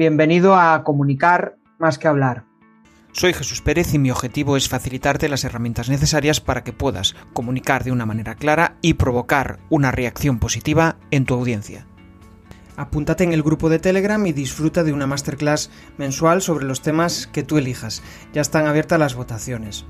Bienvenido a Comunicar más que hablar. Soy Jesús Pérez y mi objetivo es facilitarte las herramientas necesarias para que puedas comunicar de una manera clara y provocar una reacción positiva en tu audiencia. Apúntate en el grupo de Telegram y disfruta de una masterclass mensual sobre los temas que tú elijas. Ya están abiertas las votaciones.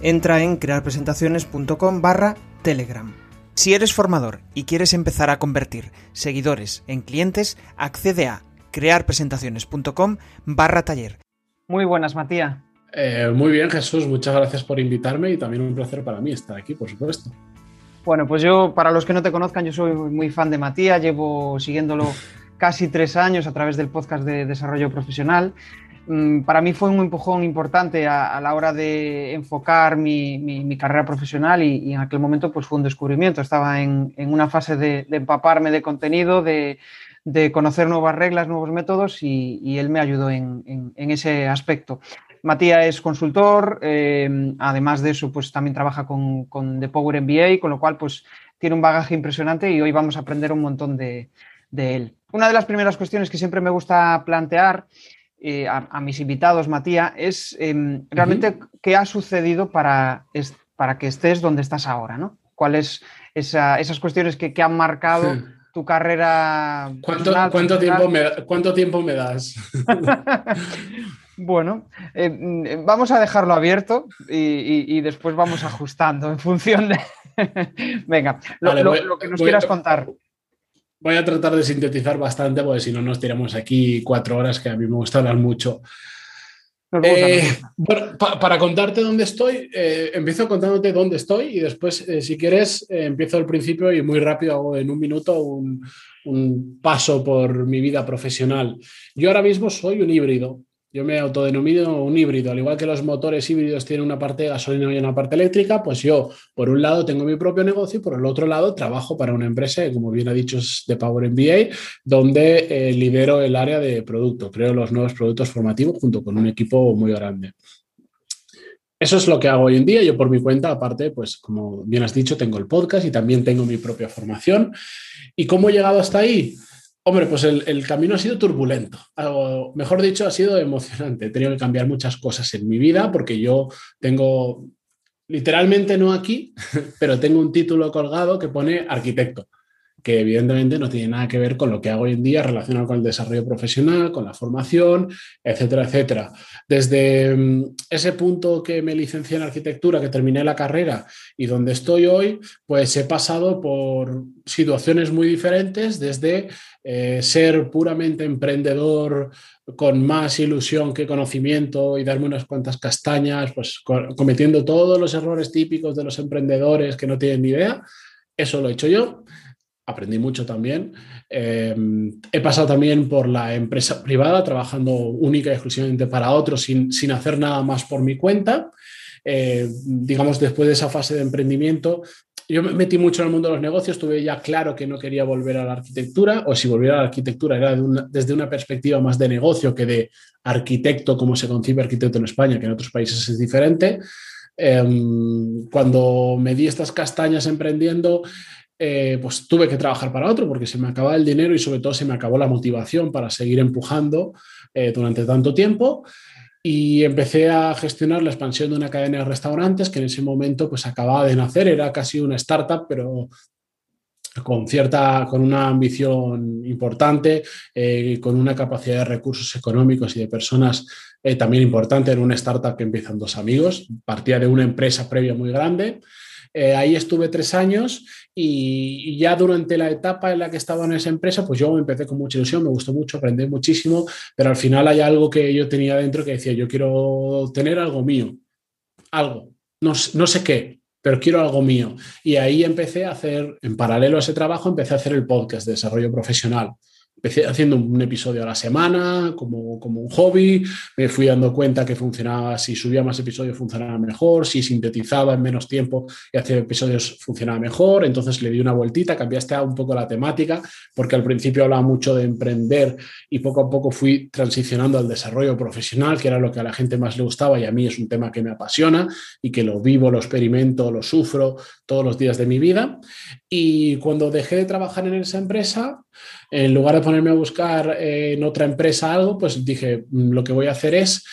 Entra en crearpresentaciones.com barra Telegram. Si eres formador y quieres empezar a convertir seguidores en clientes, accede a crearpresentaciones.com barra taller. Muy buenas, Matías. Eh, muy bien, Jesús, muchas gracias por invitarme y también un placer para mí estar aquí, por supuesto. Bueno, pues yo, para los que no te conozcan, yo soy muy fan de Matías, llevo siguiéndolo casi tres años a través del podcast de desarrollo profesional. Mm, para mí fue un empujón importante a, la hora de enfocar mi, carrera profesional y, en aquel momento pues fue un descubrimiento. Estaba en, una fase de, empaparme de contenido, de, conocer nuevas reglas, nuevos métodos y, él me ayudó en, ese aspecto. Matías es consultor, eh, además de eso, pues también trabaja con, con, The Power MBA, con lo cual pues tiene un bagaje impresionante y hoy vamos a aprender un montón de, él. Una de las primeras cuestiones que siempre me gusta plantear eh, a, mis invitados, Matías, es em, realmente qué ha sucedido para, para, que estés donde estás ahora, ¿no? ¿Cuáles esas cuestiones que, han marcado tu carrera? ¿Cuánto, ¿cuánto, tiempo, me, ¿cuánto tiempo me das? Bueno, eh, mm, vamos a dejarlo abierto y, después vamos ajustando en función de... Venga, lo, que nos quieras contar. Voy a tratar de sintetizar bastante, porque si no nos tiramos aquí cuatro horas, que a mí me gusta hablar mucho. Eh, bueno, para contarte dónde estoy, eh, empiezo contándote dónde estoy y después, si quieres, empiezo al principio y muy rápido hago en un minuto un, un paso por mi vida profesional. Yo ahora mismo soy un híbrido. Yo me autodenomino un híbrido, al igual que los motores híbridos tienen una parte de gasolina y una parte eléctrica, pues yo, por un lado, tengo mi propio negocio y por el otro lado, trabajo para una empresa como bien ha dicho, es de Power MBA, donde eh, lidero el área de producto, creo los nuevos productos formativos junto con un equipo muy grande. Eso es lo que hago hoy en día. Yo por mi cuenta, aparte, pues como bien has dicho, tengo el podcast y también tengo mi propia formación. ¿Y cómo he llegado hasta ahí? Hombre, pues el, camino ha sido turbulento, mejor dicho, ha sido emocionante. He tenido que cambiar muchas cosas en mi vida porque yo tengo, literalmente no aquí, pero tengo un título colgado que pone arquitecto que evidentemente no tiene nada que ver con lo que hago hoy en día relacionado con el desarrollo profesional, con la formación, etcétera, etcétera. Desde mm, ese punto que me licencié en arquitectura, que terminé la carrera y donde estoy hoy, pues he pasado por situaciones muy diferentes, desde eh, ser puramente emprendedor con más ilusión que conocimiento y darme unas cuantas castañas, pues cometiendo todos los errores típicos de los emprendedores que no tienen ni idea. Eso lo he hecho yo aprendí mucho también. Em, he pasado también por la empresa privada, trabajando única y exclusivamente para otros, sin, sin hacer nada más por mi cuenta. Eh, digamos, después de esa fase de emprendimiento, yo me metí mucho en el mundo de los negocios, tuve ya claro que no quería volver a la arquitectura, o si volviera a la arquitectura era desde una perspectiva más de negocio que de arquitecto, como se concibe arquitecto en España, que en otros países es diferente. Em, cuando me di estas castañas emprendiendo, eh, pues tuve que trabajar para otro porque se me acababa el dinero y sobre todo se me acabó la motivación para seguir empujando eh, durante tanto tiempo y empecé a gestionar la expansión de una cadena de restaurantes que en ese momento pues acababa de nacer, era casi una startup pero con cierta, con una ambición importante, eh, con una capacidad de recursos económicos y de personas también importante, era una startup que empiezan dos amigos, partía de una empresa previa muy grande. Ahí estuve tres años y, ya durante la etapa en la que estaba en esa empresa, pues yo empecé con mucha ilusión, me gustó mucho, aprendí muchísimo, pero al final hay algo que yo tenía dentro que decía, yo quiero tener algo mío, algo, no, no sé qué, pero quiero algo mío. Y ahí empecé a hacer, en paralelo a ese trabajo, empecé a hacer el podcast de desarrollo profesional. Empecé haciendo un episodio a la semana como, como, un hobby, me fui dando cuenta que funcionaba, si subía más episodios funcionaba mejor, si sintetizaba en menos tiempo y hacía episodios funcionaba mejor, entonces le di una vueltita, cambiaste un poco la temática, porque al principio hablaba mucho de emprender y poco a poco fui transicionando al desarrollo profesional, que era lo que a la gente más le gustaba y a mí es un tema que me apasiona y que lo vivo, lo experimento, lo sufro todos los días de mi vida. Y cuando dejé de trabajar en esa empresa, en lugar de ponerme a buscar en otra empresa algo, pues dije, mm, lo que voy a hacer es,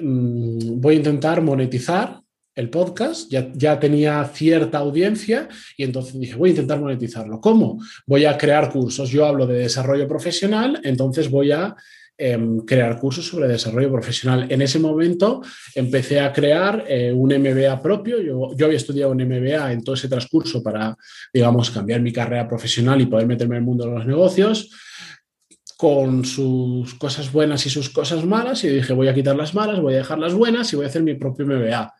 mm, voy a intentar monetizar el podcast, ya, ya, tenía cierta audiencia y entonces dije, voy a intentar monetizarlo. ¿Cómo? Voy a crear cursos. Yo hablo de desarrollo profesional, entonces voy a Em, crear cursos sobre desarrollo profesional. En ese momento empecé a crear eh, un MBA propio. Yo, yo, había estudiado un MBA en todo ese transcurso para, digamos, cambiar mi carrera profesional y poder meterme en el mundo de los negocios con sus cosas buenas y sus cosas malas y dije voy a quitar las malas, voy a dejar las buenas y voy a hacer mi propio MBA.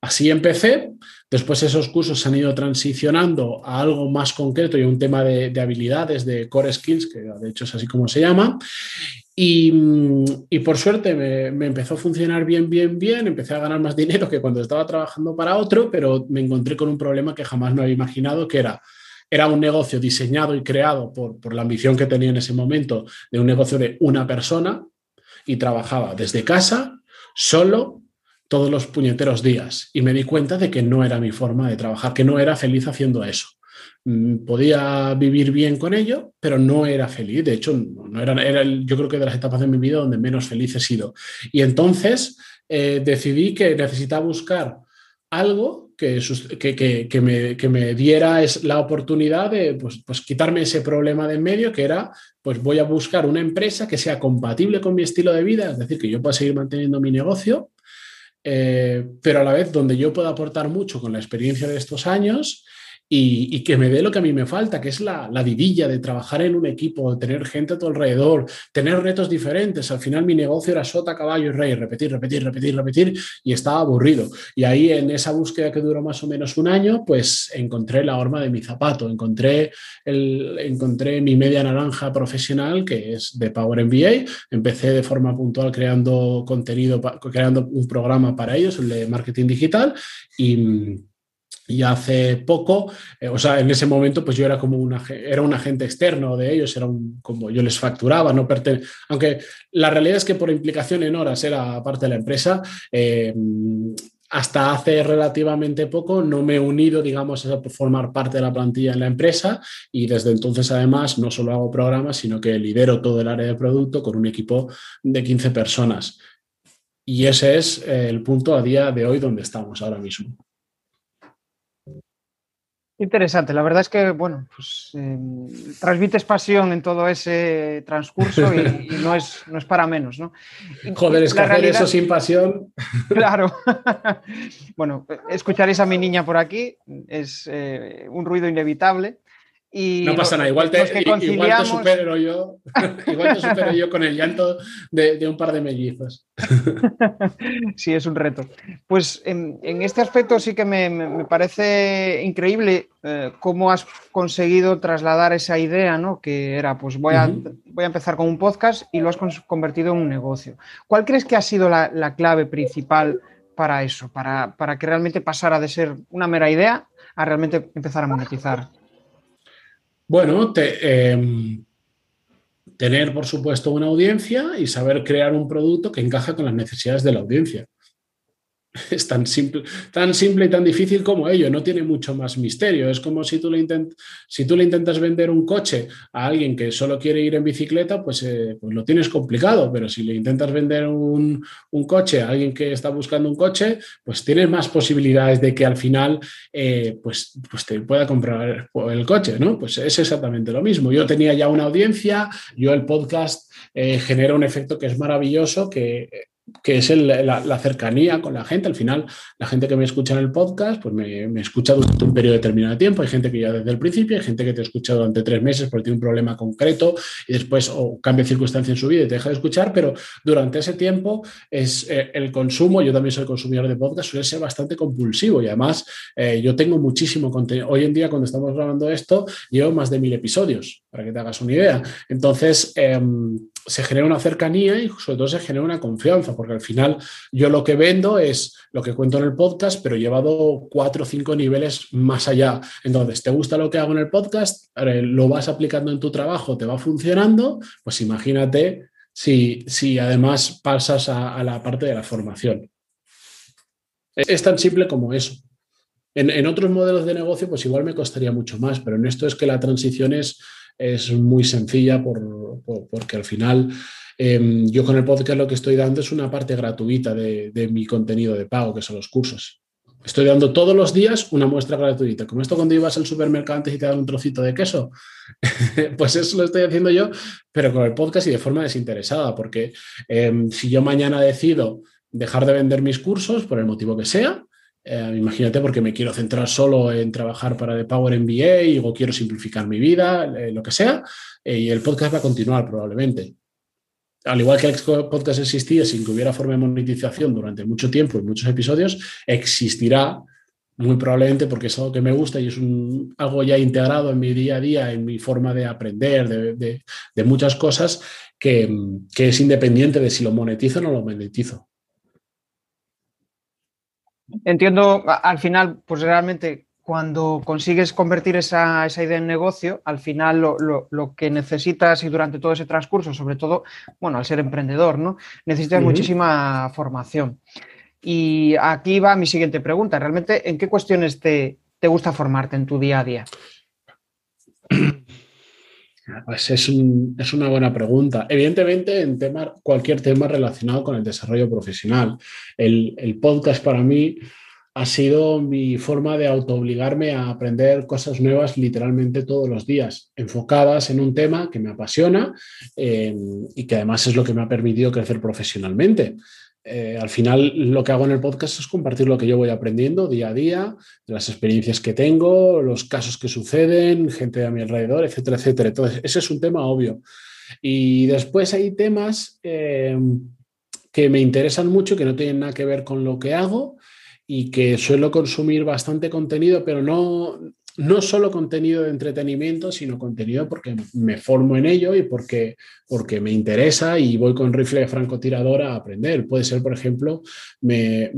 Así empecé, después esos cursos se han ido transicionando a algo más concreto y a un tema de, de, habilidades, de core skills, que de hecho es así como se llama, Y, por suerte me, empezó a funcionar bien, bien, bien, empecé a ganar más dinero que cuando estaba trabajando para otro, pero me encontré con un problema que jamás me había imaginado, que era, era un negocio diseñado y creado por, por la ambición que tenía en ese momento de un negocio de una persona y trabajaba desde casa, solo, todos los puñeteros días. Y me di cuenta de que no era mi forma de trabajar, que no era feliz haciendo eso. Mm, podía vivir bien con ello, pero no era feliz. De hecho, no era, era yo creo que de las etapas de mi vida donde menos feliz he sido. Y entonces eh, decidí que necesitaba buscar algo que, que, me, que, me, diera es la oportunidad de pues, pues, quitarme ese problema de en medio, que era, pues voy a buscar una empresa que sea compatible con mi estilo de vida, es decir, que yo pueda seguir manteniendo mi negocio, eh, pero a la vez donde yo pueda aportar mucho con la experiencia de estos años y, que me dé lo que a mí me falta, que es la, la vidilla de trabajar en un equipo, tener gente a tu alrededor, tener retos diferentes. Al final mi negocio era sota, caballo y rey, repetir, repetir, repetir, repetir, y estaba aburrido. Y ahí en esa búsqueda que duró más o menos un año, pues encontré la horma de mi zapato, encontré, encontré mi media naranja profesional, que es de Power MBA. Empecé de forma puntual creando contenido, creando un programa para ellos, el de marketing digital, y y hace poco, eh, o sea, en ese momento, pues yo era como una, era un agente externo de ellos, era un, como yo les facturaba, no pertene aunque la realidad es que por implicación en horas era parte de la empresa, eh, hasta hace relativamente poco no me he unido, digamos, a formar parte de la plantilla en la empresa y desde entonces además no solo hago programas, sino que lidero todo el área de producto con un equipo de 15 personas. Y ese es el punto a día de hoy donde estamos ahora mismo. Interesante, la verdad es que, bueno, pues em, transmites pasión en todo ese transcurso y, no, es, no es para menos, ¿no? Joder, es que hacer eso sin pasión. Claro. bueno, escucharéis a mi niña por aquí, es eh, un ruido inevitable no pasa nada, igual te, igual te supero yo, igual te supero yo con el llanto de, un par de mellizos. sí, es un reto. Pues en, este aspecto sí que me, parece increíble eh, cómo has conseguido trasladar esa idea, ¿no? Que era, pues voy a, voy a empezar con un podcast y lo has convertido en un negocio. ¿Cuál crees que ha sido la, clave principal para eso, para, para que realmente pasara de ser una mera idea a realmente empezar a monetizar? Bueno, em, tener, por supuesto, una audiencia y saber crear un producto que encaja con las necesidades de la audiencia. es tan simple, tan simple y tan difícil como ello, no tiene mucho más misterio. Es como si tú le, si tú le intentas vender un coche a alguien que solo quiere ir en bicicleta, pues, eh, pues lo tienes complicado, pero si le intentas vender un, coche a alguien que está buscando un coche, pues tienes más posibilidades de que al final eh, pues, pues te pueda comprar el coche, ¿no? Pues es exactamente lo mismo. Yo tenía ya una audiencia, yo el podcast eh, genera un efecto que es maravilloso, que que es la, cercanía con la gente. Al final, la gente que me escucha en el podcast, pues me, escucha durante un periodo determinado de tiempo. Hay gente que ya desde el principio, hay gente que te escucha durante tres meses porque tiene un problema concreto y después o cambia circunstancia en su vida y te deja de escuchar, pero durante ese tiempo es eh, el consumo, yo también soy consumidor de podcast, suele ser bastante compulsivo y además eh, yo tengo muchísimo contenido. Hoy en día, cuando estamos grabando esto, llevo más de mil episodios, para que te hagas una idea. Entonces, em, se genera una cercanía y sobre todo se genera una confianza, porque al final yo lo que vendo es lo que cuento en el podcast, pero llevado cuatro o cinco niveles más allá. Entonces, ¿te gusta lo que hago en el podcast? ¿Lo vas aplicando en tu trabajo? ¿Te va funcionando? Pues imagínate si, si además pasas a, la parte de la formación. Es, tan simple como eso. En, otros modelos de negocio, pues igual me costaría mucho más, pero en esto es que la transición es, es muy sencilla porque al final em, yo con el podcast lo que estoy dando es una parte gratuita de, de mi contenido de pago, que son los cursos. Estoy dando todos los días una muestra gratuita. Como esto cuando ibas al supermercado antes y te dan un trocito de queso, pues eso lo estoy haciendo yo, pero con el podcast y de forma desinteresada, porque em, si yo mañana decido dejar de vender mis cursos, por el motivo que sea, eh, imagínate porque me quiero centrar solo en trabajar para The Power MBA o quiero simplificar mi vida, eh, lo que sea, eh, y el podcast va a continuar probablemente al igual que el podcast existía sin que hubiera forma de monetización durante mucho tiempo y muchos episodios, existirá muy probablemente porque es algo que me gusta y es algo ya integrado en mi día a día, en mi forma de aprender, de, muchas cosas, que, es independiente de si lo monetizo o no lo monetizo. Entiendo, al final, pues realmente cuando consigues convertir esa, idea en negocio, al final lo, que necesitas y durante todo ese transcurso, sobre todo, bueno, al ser emprendedor, ¿no? Necesitas muchísima formación. Y aquí va mi siguiente pregunta. ¿Realmente en qué cuestiones te, gusta formarte en tu día a día? Pues es, una buena pregunta. Evidentemente, en tema, cualquier tema relacionado con el desarrollo profesional. El, el podcast para mí ha sido mi forma de autoobligarme a aprender cosas nuevas literalmente todos los días, enfocadas en un tema que me apasiona eh, y que además es lo que me ha permitido crecer profesionalmente. Eh, al final lo que hago en el podcast es compartir lo que yo voy aprendiendo día a día, las experiencias que tengo, los casos que suceden, gente a mi alrededor, etcétera, etcétera. Entonces, ese es un tema obvio. Y después hay temas eh, que me interesan mucho, que no tienen nada que ver con lo que hago, y que suelo consumir bastante contenido, pero no, no solo contenido de entretenimiento, sino contenido porque me formo en ello y porque, porque me interesa y voy con rifle de francotirador a aprender. Puede ser, por ejemplo, me,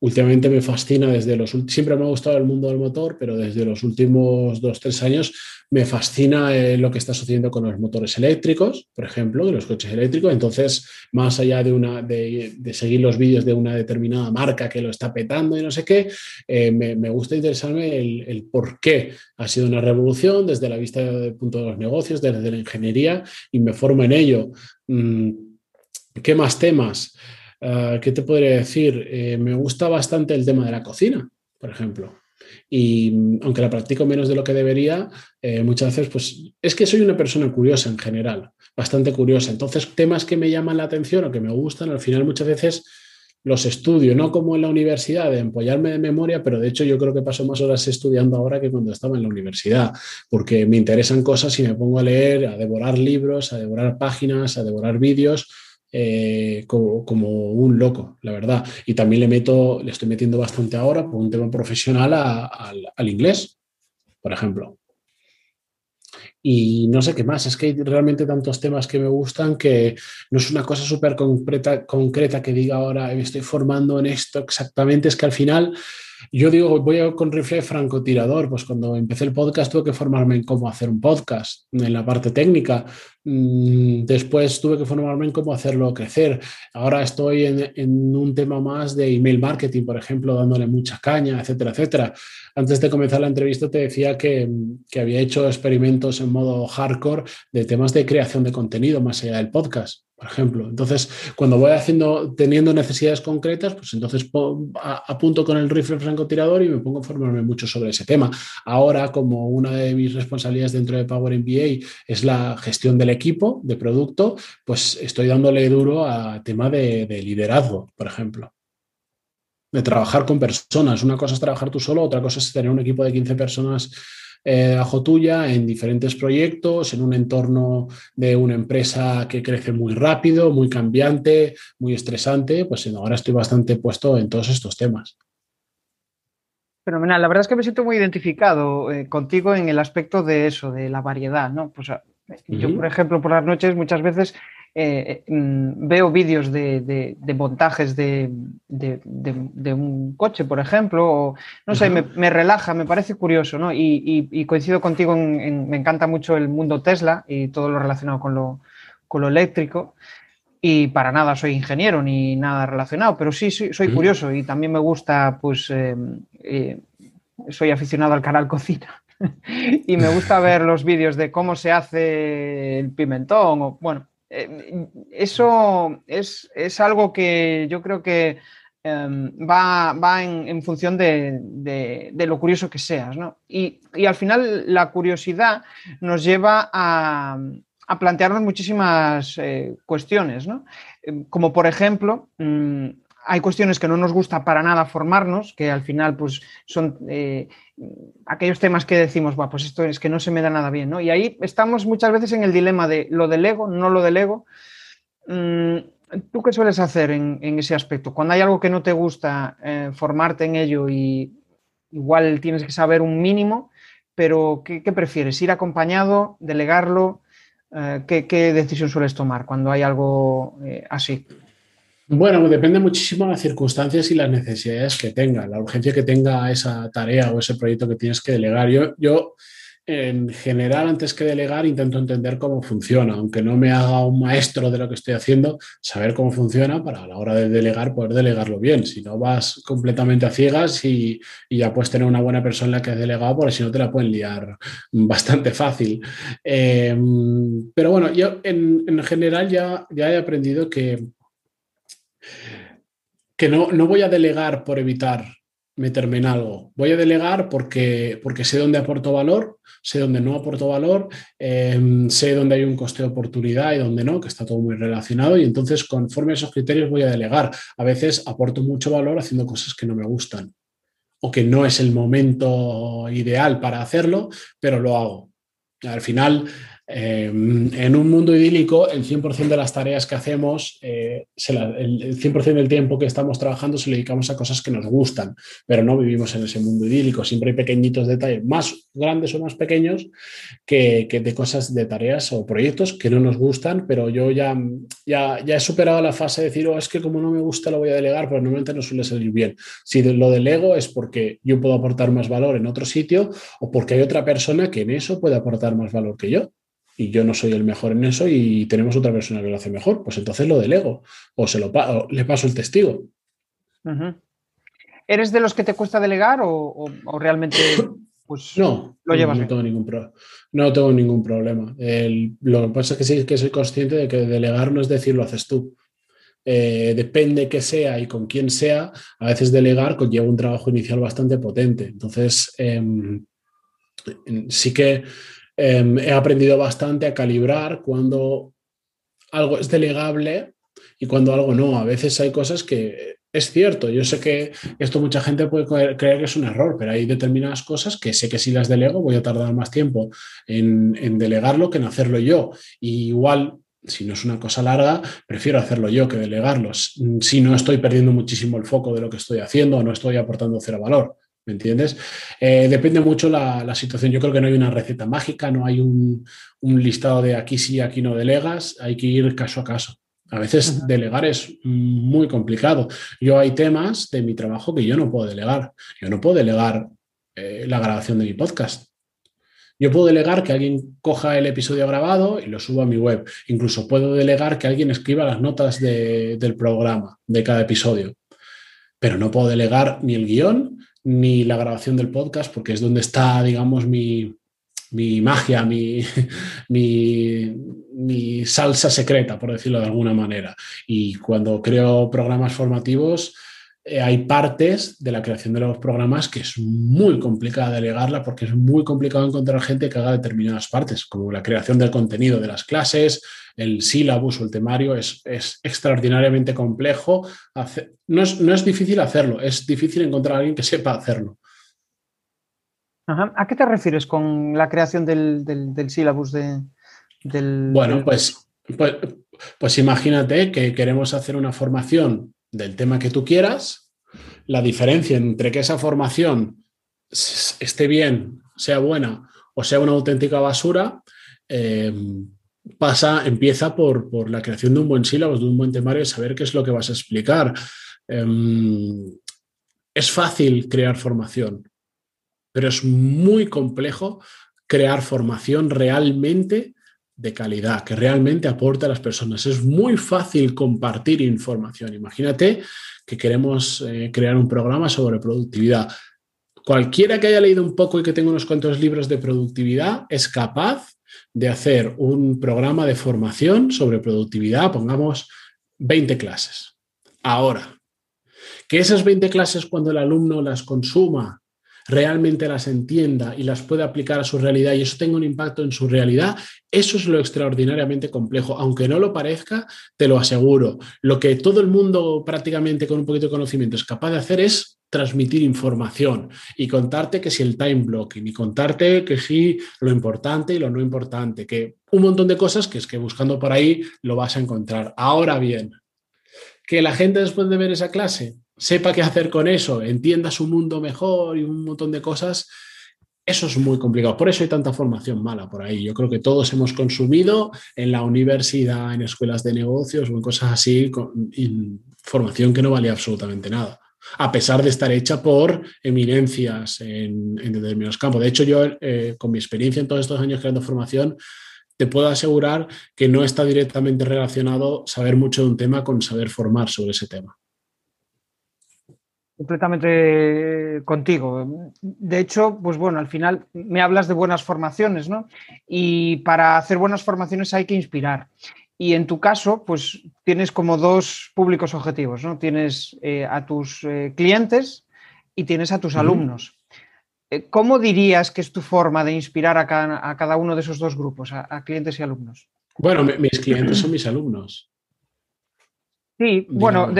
últimamente me fascina desde los... Siempre me ha gustado el mundo del motor, pero desde los últimos dos, tres años me fascina eh, lo que está sucediendo con los motores eléctricos, por ejemplo, de los coches eléctricos. Entonces, más allá de, una, de, seguir los vídeos de una determinada marca que lo está petando y no sé qué, eh, me, gusta interesarme el, por qué ha sido una revolución desde la vista del punto de los negocios, desde la ingeniería, y me formo en ello. Mm, ¿Qué más temas? Ah, ¿Qué te podría decir? Eh, me gusta bastante el tema de la cocina, por ejemplo y mm, aunque la practico menos de lo que debería, eh, muchas veces pues es que soy una persona curiosa en general, bastante curiosa. Entonces, temas que me llaman la atención o que me gustan, al final muchas veces los estudio, no como en la universidad de empollarme de memoria, pero de hecho yo creo que paso más horas estudiando ahora que cuando estaba en la universidad, porque me interesan cosas y me pongo a leer, a devorar libros, a devorar páginas, a devorar vídeos eh, como, un loco, la verdad. Y también le meto, le estoy metiendo bastante ahora por un tema profesional al inglés, por ejemplo. Y no sé qué más, es que hay realmente tantos temas que me gustan que no es una cosa súper concreta, concreta que diga ahora me estoy formando en esto exactamente, es que al final yo digo, voy con rifle francotirador, pues cuando empecé el podcast tuve que formarme en cómo hacer un podcast, en la parte técnica. Mm, después tuve que formarme en cómo hacerlo crecer. Ahora estoy en, un tema más de email marketing, por ejemplo, dándole mucha caña, etcétera, etcétera. Antes de comenzar la entrevista te decía que, que había hecho experimentos en modo hardcore de temas de creación de contenido más allá del podcast por ejemplo. Entonces, cuando voy haciendo, teniendo necesidades concretas, pues entonces apunto con el rifle francotirador y me pongo a formarme mucho sobre ese tema. Ahora, como una de mis responsabilidades dentro de Power MBA es la gestión del equipo, de producto, pues estoy dándole duro a tema de, de liderazgo, por ejemplo de trabajar con personas. Una cosa es trabajar tú solo, otra cosa es tener un equipo de 15 personas eh, bajo tuya en diferentes proyectos, en un entorno de una empresa que crece muy rápido, muy cambiante, muy estresante, pues ahora estoy bastante puesto en todos estos temas. Fenomenal. La verdad es que me siento muy identificado eh, contigo en el aspecto de eso, de la variedad, ¿no? Pues yo, por ejemplo, por las noches muchas veces eh, mm, veo vídeos de, montajes de, un coche, por ejemplo, o no sé, me, relaja, me parece curioso, ¿no? Y, coincido contigo, en, me encanta mucho el mundo Tesla y todo lo relacionado con lo, eléctrico. Y para nada soy ingeniero ni nada relacionado, pero sí soy, curioso y también me gusta, pues, eh, eh, soy aficionado al canal Cocina y me gusta ver los vídeos de cómo se hace el pimentón. O, bueno, eh, eso es, algo que yo creo que em, va, en, función de, lo curioso que seas. ¿no? Y, al final la curiosidad nos lleva a, plantearnos muchísimas eh, cuestiones, ¿no? Em, como por ejemplo, mm, hay cuestiones que no nos gusta para nada formarnos, que al final pues, son eh, aquellos temas que decimos, pues esto es que no se me da nada bien, ¿no? Y ahí estamos muchas veces en el dilema de lo del ego, no lo del ego. Mm, ¿Tú qué sueles hacer en, ese aspecto? Cuando hay algo que no te gusta, eh, formarte en ello y igual tienes que saber un mínimo, pero ¿qué, prefieres? ¿Ir acompañado? ¿Delegarlo? Eh, ¿qué, decisión sueles tomar cuando hay algo así? Bueno, depende muchísimo de las circunstancias y las necesidades que tenga, la urgencia que tenga esa tarea o ese proyecto que tienes que delegar. Yo, yo en general, antes que delegar, intento entender cómo funciona, aunque no me haga un maestro de lo que estoy haciendo, saber cómo funciona para a la hora de delegar poder delegarlo bien. Si no vas completamente a ciegas y, ya puedes tener una buena persona que has delegado, porque si no te la pueden liar bastante fácil. Em, pero bueno, yo en, en general ya, ya he aprendido que que no, no voy a delegar por evitar meterme en algo. Voy a delegar porque, porque sé dónde aporto valor, sé dónde no aporto valor, em, sé dónde hay un coste de oportunidad y dónde no, que está todo muy relacionado. Y entonces, conforme a esos criterios, voy a delegar. A veces aporto mucho valor haciendo cosas que no me gustan o que no es el momento ideal para hacerlo, pero lo hago. Al final, Em, en un mundo idílico, el 100% de las tareas que hacemos, eh, el 100% del tiempo que estamos trabajando se lo dedicamos a cosas que nos gustan, pero no vivimos en ese mundo idílico. Siempre hay pequeñitos detalles, más grandes o más pequeños, que, de cosas, de tareas o proyectos que no nos gustan, pero yo ya, ya, ya he superado la fase de decir, oh, es que como no me gusta lo voy a delegar, pero normalmente no suele salir bien. Si lo delego es porque yo puedo aportar más valor en otro sitio o porque hay otra persona que en eso puede aportar más valor que yo y yo no soy el mejor en eso y tenemos otra persona que lo hace mejor, pues entonces lo delego o se lo le paso el testigo. ¿Eres de los que te cuesta delegar o, realmente pues, no, lo llevas? No, tengo ningún no tengo ningún problema. lo que pasa es que sí que soy consciente de que delegar no es decir lo haces tú. Eh, depende que sea y con quién sea, a veces delegar conlleva un trabajo inicial bastante potente. Entonces, em, sí que Em, he aprendido bastante a calibrar cuando algo es delegable y cuando algo no. A veces hay cosas que es cierto, yo sé que esto mucha gente puede creer que es un error, pero hay determinadas cosas que sé que si las delego voy a tardar más tiempo en, delegarlo que en hacerlo yo. igual si no es una cosa larga, prefiero hacerlo yo que delegarlos, si no estoy perdiendo muchísimo el foco de lo que estoy haciendo o no estoy aportando cero valor. ¿Me entiendes? Eh, depende mucho la, la, situación. Yo creo que no hay una receta mágica, no hay un, un, listado de aquí sí, aquí no delegas, hay que ir caso a caso. A veces delegar es muy complicado. Yo hay temas de mi trabajo que yo no puedo delegar. Yo no puedo delegar eh, la grabación de mi podcast. Yo puedo delegar que alguien coja el episodio grabado y lo suba a mi web. Incluso puedo delegar que alguien escriba las notas de, del programa, de cada episodio. Pero no puedo delegar ni el guion, ni la grabación del podcast, porque es donde está, digamos, mi, magia, mi, mi, salsa secreta, por decirlo de alguna manera. Y cuando creo programas formativos, hay partes de la creación de los programas que es muy complicada delegarla porque es muy complicado encontrar gente que haga determinadas partes, como la creación del contenido de las clases, el sílabus o el temario es, extraordinariamente complejo. no, es, difícil hacerlo, es difícil encontrar a alguien que sepa hacerlo. ¿A qué te refieres con la creación del, del, sílabus de, del... Bueno, pues, pues, pues imagínate que queremos hacer una formación del tema que tú quieras, la diferencia entre que esa formación esté bien, sea buena o sea una auténtica basura, eh, pasa, empieza por, la creación de un buen sílabo, de un buen temario, saber qué es lo que vas a explicar. Em, es fácil crear formación, pero es muy complejo crear formación realmente de calidad, que realmente aporte a las personas. Es muy fácil compartir información. Imagínate que queremos eh, crear un programa sobre productividad. Cualquiera que haya leído un poco y que tenga unos cuantos libros de productividad es capaz de hacer un programa de formación sobre productividad, pongamos 20 clases. Ahora, que esas 20 clases cuando el alumno las consuma realmente las entienda y las pueda aplicar a su realidad y eso tenga un impacto en su realidad, eso es lo extraordinariamente complejo. Aunque no lo parezca, te lo aseguro. Lo que todo el mundo prácticamente con un poquito de conocimiento es capaz de hacer es transmitir información y contarte que si el time blocking y contarte que si lo importante y lo no importante, que un montón de cosas que es que buscando por ahí lo vas a encontrar. Ahora bien, que la gente después de ver esa clase sepa qué hacer con eso, entienda su mundo mejor y un montón de cosas, eso es muy complicado. Por eso hay tanta formación mala por ahí. Yo creo que todos hemos consumido en la universidad, en escuelas de negocios o en cosas así, con formación que no valía absolutamente nada a pesar de estar hecha por eminencias en, determinados campos. De hecho, yo, eh, con mi experiencia en todos estos años creando formación, te puedo asegurar que no está directamente relacionado saber mucho de un tema con saber formar sobre ese tema. Completamente contigo. De hecho, pues bueno, al final me hablas de buenas formaciones, ¿no? Y para hacer buenas formaciones hay que inspirar. Y en tu caso, pues tienes como dos públicos objetivos, ¿no? Tienes eh, a tus eh, clientes y tienes a tus alumnos. Eh, ¿Cómo dirías que es tu forma de inspirar a cada, uno de esos dos grupos, a, clientes y alumnos? Bueno, mis clientes son mis alumnos. Sí, bueno,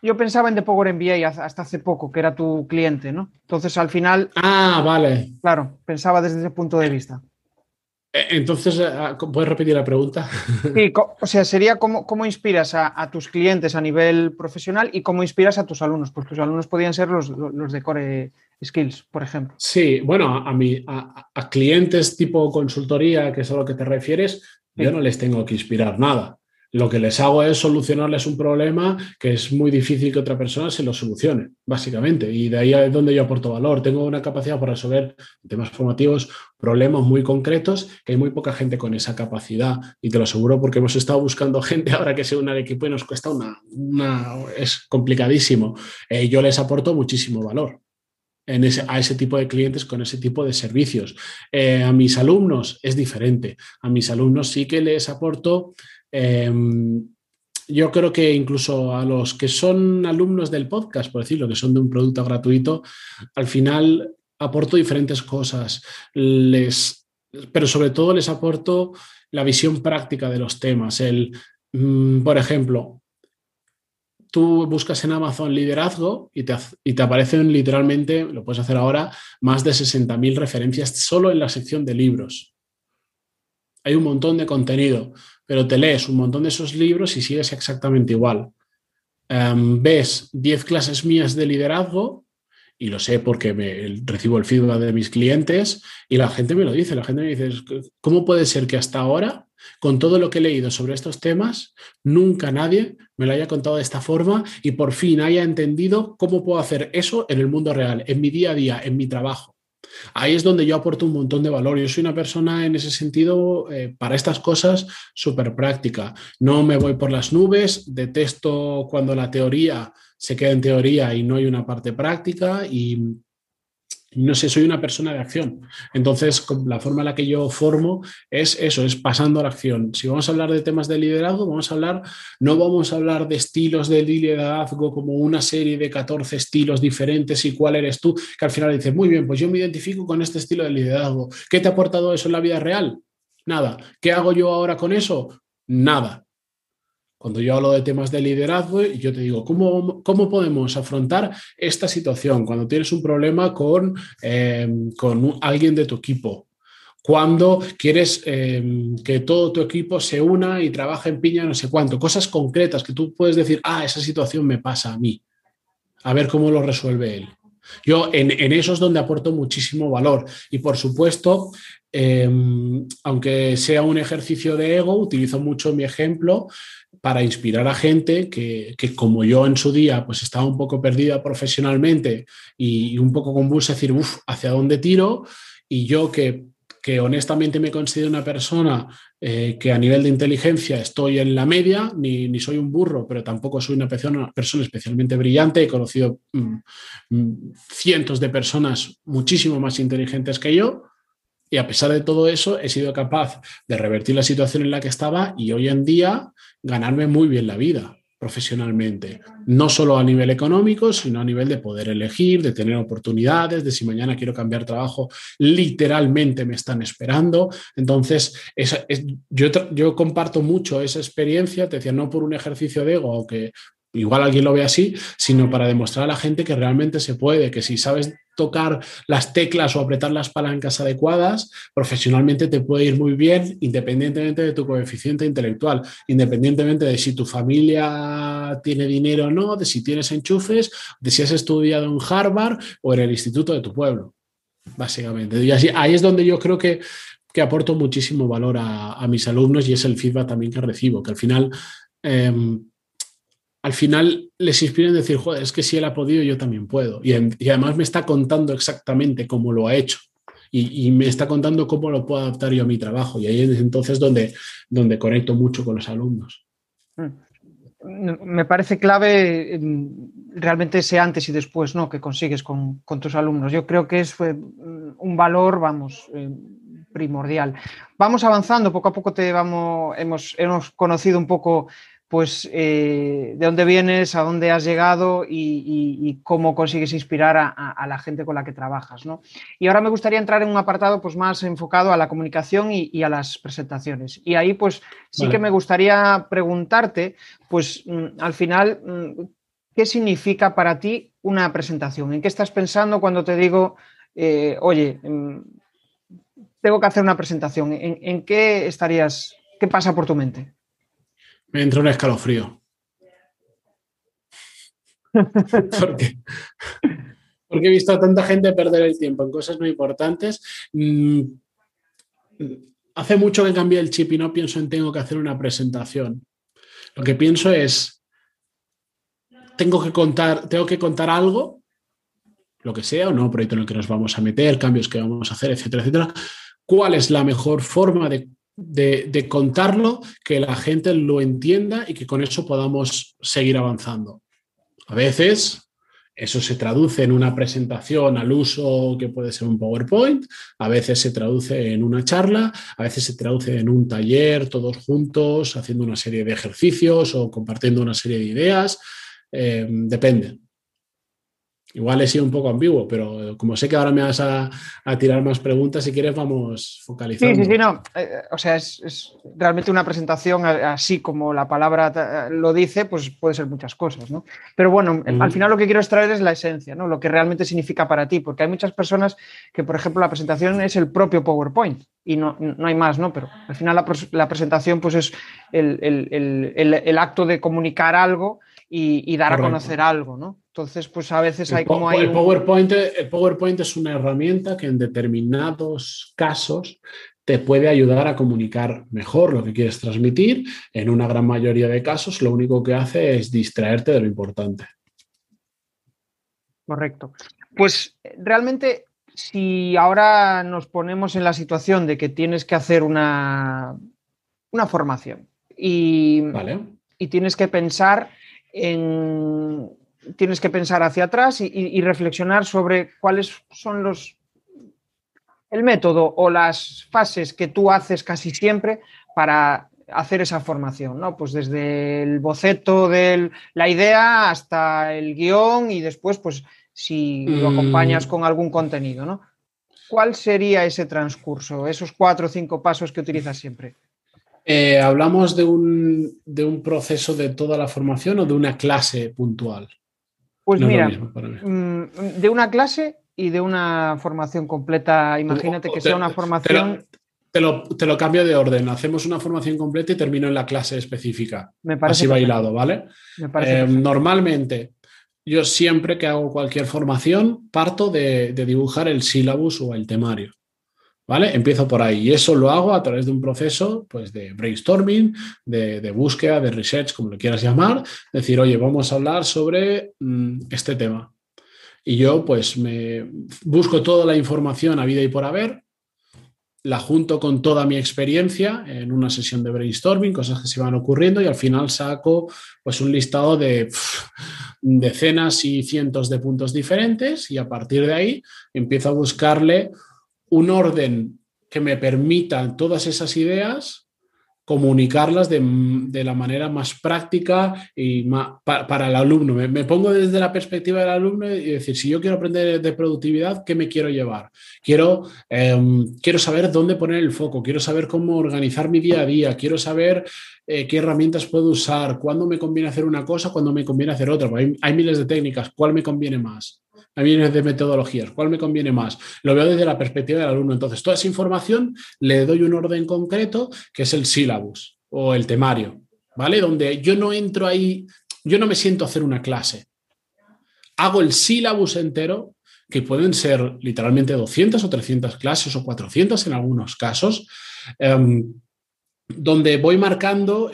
yo pensaba en The Power MBA hasta hace poco, que era tu cliente, ¿no? Entonces, al final... Ah, vale. Claro, pensaba desde ese punto de vista. Eh, entonces, eh, ah, ¿puedes repetir la pregunta? Sí, o sea, sería cómo, cómo inspiras a, tus clientes a nivel profesional y cómo inspiras a tus alumnos, porque tus alumnos podían ser los, de Core Skills, por ejemplo. Sí, bueno, a, a, a clientes tipo consultoría, que es a lo que te refieres, yo no les tengo que inspirar nada. Lo que les hago es solucionarles un problema que es muy difícil que otra persona se lo solucione, básicamente. Y de ahí es donde yo aporto valor. Tengo una capacidad para resolver temas formativos, problemas muy concretos, que hay muy poca gente con esa capacidad. Y te lo aseguro porque hemos estado buscando gente ahora que se une al equipo y nos cuesta una... es complicadísimo. Eh, yo les aporto muchísimo valor. En ese, a ese tipo de clientes con ese tipo de servicios. Eh, a mis alumnos es diferente. A mis alumnos sí que les aporto Em, yo creo que incluso a los que son alumnos del podcast, por decirlo, que son de un producto gratuito, al final aporto diferentes cosas, les, pero sobre todo les aporto la visión práctica de los temas. El, mm, por ejemplo, tú buscas en Amazon liderazgo y te, y te aparecen literalmente, lo puedes hacer ahora, más de 60.000 referencias solo en la sección de libros. Hay un montón de contenido pero te lees un montón de esos libros y sigues exactamente igual. Em, ves 10 clases mías de liderazgo, y lo sé porque me, recibo el feedback de mis clientes, y la gente me lo dice, la gente me dice, ¿cómo puede ser que hasta ahora, con todo lo que he leído sobre estos temas, nunca nadie me lo haya contado de esta forma y por fin haya entendido cómo puedo hacer eso en el mundo real, en mi día a día, en mi trabajo? Ahí es donde yo aporto un montón de valor. Yo soy una persona en ese sentido, eh, para estas cosas, súper práctica. No me voy por las nubes, detesto cuando la teoría se queda en teoría y no hay una parte práctica y no sé, soy una persona de acción. Entonces, la forma en la que yo formo es eso, es pasando a la acción. Si vamos a hablar de temas de liderazgo, vamos a hablar, no vamos a hablar de estilos de liderazgo como una serie de 14 estilos diferentes y cuál eres tú, que al final dices, muy bien, pues yo me identifico con este estilo de liderazgo. ¿Qué te ha aportado eso en la vida real? Nada. ¿Qué hago yo ahora con eso? Nada. Cuando yo hablo de temas de liderazgo, yo te digo, ¿cómo, cómo podemos afrontar esta situación cuando tienes un problema con, em, con alguien de tu equipo? Cuando quieres em, que todo tu equipo se una y trabaje en piña, no sé cuánto, cosas concretas que tú puedes decir, ah, esa situación me pasa a mí, a ver cómo lo resuelve él. Yo en, en eso es donde aporto muchísimo valor y por supuesto, em, aunque sea un ejercicio de ego, utilizo mucho mi ejemplo para inspirar a gente que, como yo en su día, pues estaba un poco perdida profesionalmente y, un poco convulsa, decir, uff, ¿hacia dónde tiro? Y yo que que honestamente me considero una persona eh, que a nivel de inteligencia estoy en la media, ni, soy un burro, pero tampoco soy una persona, persona especialmente brillante. He conocido mm, mm, cientos de personas muchísimo más inteligentes que yo. Y a pesar de todo eso, he sido capaz de revertir la situación en la que estaba y hoy en día ganarme muy bien la vida profesionalmente, no solo a nivel económico, sino a nivel de poder elegir, de tener oportunidades, de si mañana quiero cambiar trabajo, literalmente me están esperando. Entonces, yo, yo comparto mucho esa experiencia, te decía, no por un ejercicio de ego, aunque igual alguien lo ve así, sino para demostrar a la gente que realmente se puede, que si sabes tocar las teclas o apretar las palancas adecuadas, profesionalmente te puede ir muy bien, independientemente de tu coeficiente intelectual, independientemente de si tu familia tiene dinero o no, de si tienes enchufes, de si has estudiado en Harvard o en el instituto de tu pueblo, básicamente. Y así, ahí es donde yo creo que, aporto muchísimo valor a, mis alumnos y es el feedback también que recibo, que al final... Em, al final les inspira en decir, joder, es que si él ha podido, yo también puedo. Y, además me está contando exactamente cómo lo ha hecho. Y, me está contando cómo lo puedo adaptar yo a mi trabajo. Y ahí es entonces donde, donde conecto mucho con los alumnos. Mm. Me parece clave mm, realmente ese antes y después ¿no? que consigues con, tus alumnos. Yo creo que es mm, un valor, vamos, eh, primordial. Vamos avanzando, poco a poco te vamos, hemos, hemos conocido un poco pues eh, de dónde vienes, a dónde has llegado y, cómo consigues inspirar a, la gente con la que trabajas. ¿no? Y ahora me gustaría entrar en un apartado pues, más enfocado a la comunicación y, a las presentaciones. Y ahí pues sí que me gustaría preguntarte, pues mm, al final, mm, ¿qué significa para ti una presentación? ¿En qué estás pensando cuando te digo, eh, oye, mm, tengo que hacer una presentación? ¿En qué estarías, qué pasa por tu mente? Me entra un escalofrío. porque, porque he visto a tanta gente perder el tiempo en cosas no importantes. Mm, hace mucho que cambié el chip y no pienso en tengo que hacer una presentación. Lo que pienso es, tengo que contar, tengo que contar algo, lo que sea, un nuevo proyecto en el que nos vamos a meter, cambios que vamos a hacer, etcétera, etcétera. ¿Cuál es la mejor forma de de, contarlo, que la gente lo entienda y que con eso podamos seguir avanzando. A veces eso se traduce en una presentación al uso que puede ser un PowerPoint, a veces se traduce en una charla, a veces se traduce en un taller todos juntos haciendo una serie de ejercicios o compartiendo una serie de ideas, eh, depende. Igual he sido un poco ambiguo, pero como sé que ahora me vas a, tirar más preguntas, si quieres vamos focalizando. Sí, sí, sí, no. Eh, o sea, es, realmente una presentación así como la palabra lo dice, pues puede ser muchas cosas, ¿no? Pero bueno, al final lo que quiero extraer es la esencia, ¿no? Lo que realmente significa para ti, porque hay muchas personas que, por ejemplo, la presentación es el propio PowerPoint y no, no hay más, ¿no? Pero al final la, presentación pues es el, acto de comunicar algo y, dar a conocer algo, ¿no? Entonces, pues a veces hay como El PowerPoint, el PowerPoint es una herramienta que en determinados casos te puede ayudar a comunicar mejor lo que quieres transmitir. En una gran mayoría de casos, lo único que hace es distraerte de lo importante. Correcto. Pues realmente, si ahora nos ponemos en la situación de que tienes que hacer una, una formación y, y tienes que pensar en tienes que pensar hacia atrás y, reflexionar sobre cuáles son los el método o las fases que tú haces casi siempre para hacer esa formación, ¿no? Pues desde el boceto de la idea hasta el guion y después, pues, si lo mm. acompañas con algún contenido, ¿no? ¿Cuál sería ese transcurso, esos cuatro o cinco pasos que utilizas siempre? Eh, ¿Hablamos de un, de un proceso de toda la formación o de una clase puntual? Pues mira, mm, de una clase y de una formación completa. Imagínate que sea una formación. Te lo, te lo, cambio de orden. Hacemos una formación completa y termino en la clase específica. Me parece Así bailado, ¿vale? Eh, normalmente, yo siempre que hago cualquier formación, parto de, de dibujar el sílabus o el temario. ¿Vale? Empiezo por ahí y eso lo hago a través de un proceso pues, de brainstorming, de, búsqueda, de research, como lo quieras llamar. Decir, oye, vamos a hablar sobre mm, este tema. Y yo pues me busco toda la información a vida y por haber, la junto con toda mi experiencia en una sesión de brainstorming, cosas que se van ocurriendo y al final saco pues un listado de decenas y cientos de puntos diferentes y a partir de ahí empiezo a buscarle un orden que me permita todas esas ideas comunicarlas de, la manera más práctica y para el alumno. Me, pongo desde la perspectiva del alumno y decir, si yo quiero aprender de productividad, ¿qué me quiero llevar? Quiero, em, quiero saber dónde poner el foco, quiero saber cómo organizar mi día a día, quiero saber eh, qué herramientas puedo usar, cuándo me conviene hacer una cosa, cuándo me conviene hacer otra. Hay, hay miles de técnicas, ¿cuál me conviene más? a mí de metodologías, ¿cuál me conviene más? Lo veo desde la perspectiva del alumno. Entonces, toda esa información le doy un orden concreto que es el sílabus o el temario, ¿vale? Donde yo no entro ahí, yo no me siento a hacer una clase. Hago el sílabus entero, que pueden ser literalmente 200 o 300 clases o 400 en algunos casos. Em, donde voy marcando,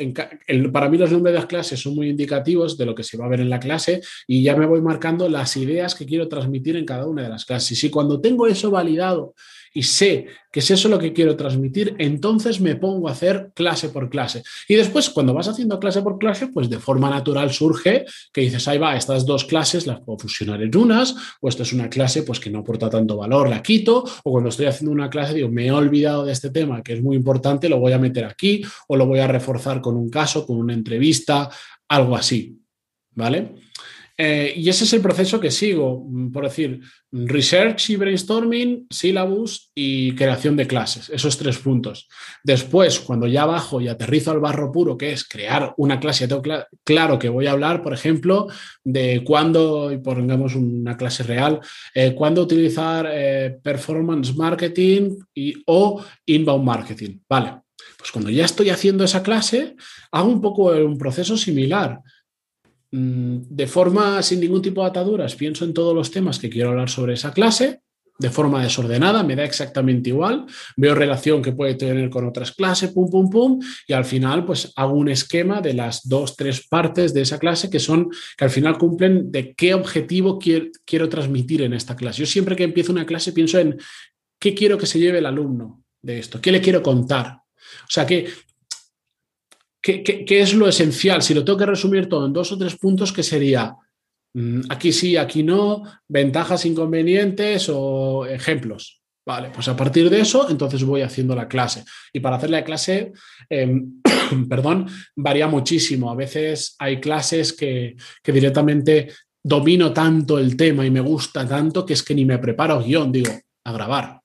para mí los nombres de las clases son muy indicativos de lo que se va a ver en la clase y ya me voy marcando las ideas que quiero transmitir en cada una de las clases. Y cuando tengo eso validado y sé que es eso lo que quiero transmitir, entonces me pongo a hacer clase por clase. Y después, cuando vas haciendo clase por clase, pues de forma natural surge que dices, ahí va, estas dos clases las puedo fusionar en unas, o esto es una clase pues que no aporta tanto valor, la quito, o cuando estoy haciendo una clase digo, me he olvidado de este tema que es muy importante, lo voy a meter aquí, o lo voy a reforzar con un caso, con una entrevista, algo así. ¿Vale? Eh, y ese es el proceso que sigo, mm, por decir, research y brainstorming, syllabus y creación de clases, esos tres puntos. Después, cuando ya bajo y aterrizo al barro puro, que es crear una clase, claro que voy a hablar, por ejemplo, de cuándo, y pongamos una clase real, eh, cuándo utilizar eh, performance marketing y, o inbound marketing. Vale, pues cuando ya estoy haciendo esa clase, hago un poco un proceso similar de forma sin ningún tipo de ataduras, pienso en todos los temas que quiero hablar sobre esa clase, de forma desordenada, me da exactamente igual, veo relación que puede tener con otras clases, pum, pum, pum, y al final pues hago un esquema de las dos, tres partes de esa clase que son, que al final cumplen de qué objetivo quiero, quiero transmitir en esta clase. Yo siempre que empiezo una clase pienso en qué quiero que se lleve el alumno de esto, qué le quiero contar. O sea, que ¿Qué, es lo esencial? Si lo tengo que resumir todo en dos o tres puntos, ¿qué sería? Mm, aquí sí, aquí no, ventajas, inconvenientes o ejemplos. Vale, pues a partir de eso, entonces voy haciendo la clase. Y para hacer la clase, em, perdón, varía muchísimo. A veces hay clases que, que, directamente domino tanto el tema y me gusta tanto que es que ni me preparo guion, digo, a grabar.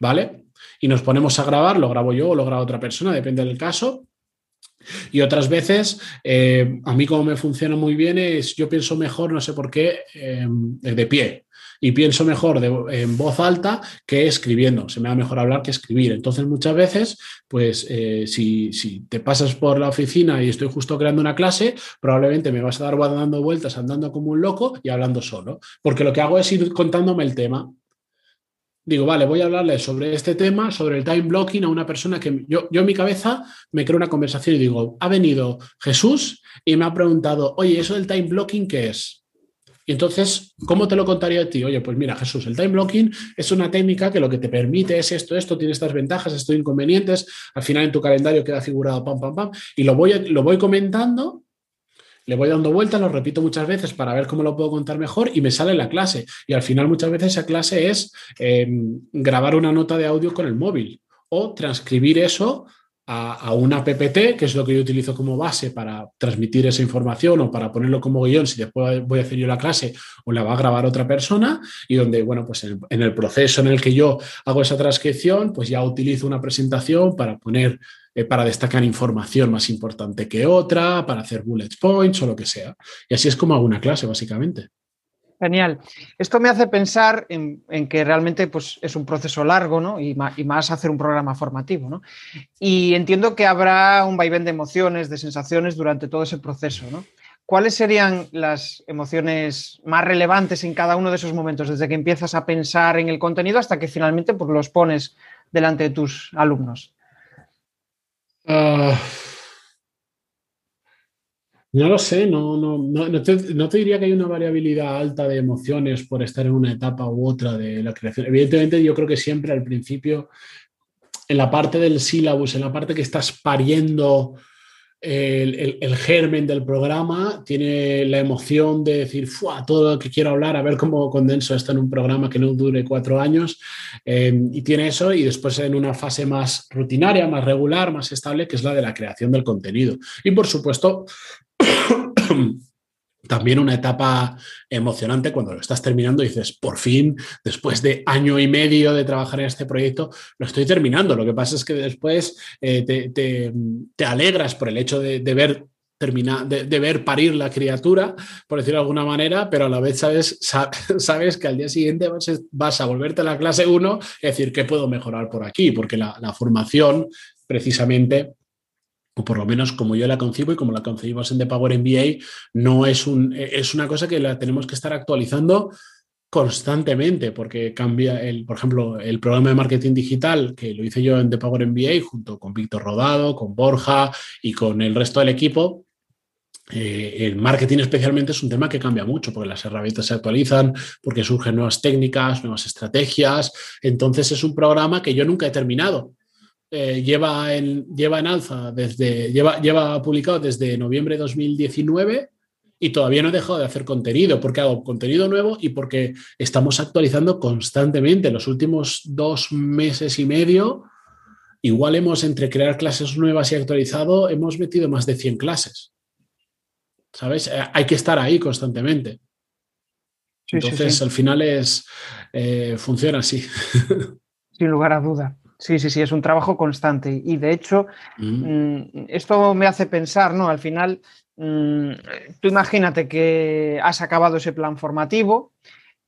¿Vale? Y nos ponemos a grabar, lo grabo yo o lo graba otra persona, depende del caso. Y otras veces, eh, a mí como me funciona muy bien es, yo pienso mejor, no sé por qué, em, de pie. Y pienso mejor en voz alta que escribiendo. Se me da mejor hablar que escribir. Entonces, muchas veces, pues eh, si, si, te pasas por la oficina y estoy justo creando una clase, probablemente me vas a dar dando vueltas, andando como un loco y hablando solo. Porque lo que hago es ir contándome el tema digo, vale, voy a hablarle sobre este tema, sobre el time blocking a una persona que yo, yo en mi cabeza me creo una conversación y digo, ha venido Jesús y me ha preguntado, oye, ¿eso del time blocking qué es? Y entonces, ¿cómo te lo contaría a ti? Oye, pues mira, Jesús, el time blocking es una técnica que lo que te permite es esto, esto, tiene estas ventajas, estos inconvenientes, al final en tu calendario queda figurado pam, pam, pam, y lo voy, lo voy comentando le voy dando vueltas, lo repito muchas veces para ver cómo lo puedo contar mejor y me sale la clase. Y al final muchas veces esa clase es em, grabar una nota de audio con el móvil o transcribir eso a, una PPT, que es lo que yo utilizo como base para transmitir esa información o para ponerlo como guion si después voy a hacer yo la clase o la va a grabar otra persona y donde, bueno, pues en en el proceso en el que yo hago esa transcripción, pues ya utilizo una presentación para poner eh, para destacar información más importante que otra, para hacer bullet points o lo que sea. Y así es como hago una clase, básicamente. Genial. Esto me hace pensar en, que realmente pues, es un proceso largo ¿no? y, más, hacer un programa formativo. ¿no? Y entiendo que habrá un vaivén de emociones, de sensaciones durante todo ese proceso. ¿no? ¿Cuáles serían las emociones más relevantes en cada uno de esos momentos, desde que empiezas a pensar en el contenido hasta que finalmente pues, los pones delante de tus alumnos? Ah, no lo sé, no, no, no, te, diría que hay una variabilidad alta de emociones por estar en una etapa u otra de la creación. Evidentemente, yo creo que siempre al principio en la parte del sílabus, en la parte que estás pariendo el, germen del programa, tiene la emoción de decir, todo lo que quiero hablar, a ver cómo condenso esto en un programa que no dure cuatro años. Em, y tiene eso y después en una fase más rutinaria, más regular, más estable, que es la de la creación del contenido. Y por supuesto, también una etapa emocionante cuando lo estás terminando y dices, por fin, después de año y medio de trabajar en este proyecto, lo estoy terminando. Lo que pasa es que después eh, te, alegras por el hecho de, ver de, ver parir la criatura, por decirlo de alguna manera, pero a la vez sabes, sabes que al día siguiente vas, a volverte a la clase 1 y decir, ¿qué puedo mejorar por aquí? Porque la formación precisamente o por lo menos como yo la concibo y como la concebimos en The Power MBA, no es, un, es una cosa que la tenemos que estar actualizando constantemente, porque cambia, el, por ejemplo, el programa de marketing digital, que lo hice yo en The Power MBA, junto con Víctor Rodado, con Borja y con el resto del equipo, eh, el marketing especialmente es un tema que cambia mucho, porque las herramientas se actualizan, porque surgen nuevas técnicas, nuevas estrategias. Entonces es un programa que yo nunca he terminado. Eh, lleva, en, lleva en alza desde, lleva, lleva publicado desde noviembre de 2019 y todavía no he dejado de hacer contenido, porque hago contenido nuevo y porque estamos actualizando constantemente. Los últimos dos meses y medio, igual hemos, entre crear clases nuevas y actualizado, hemos metido más de 100 clases. ¿Sabes? Eh, hay que estar ahí constantemente. Entonces, al final es, eh, funciona así. Sin lugar a duda. Sí, sí, sí, es un trabajo constante. Y de hecho, mm. Mm, esto me hace pensar, ¿no? Al final, mm, tú imagínate que has acabado ese plan formativo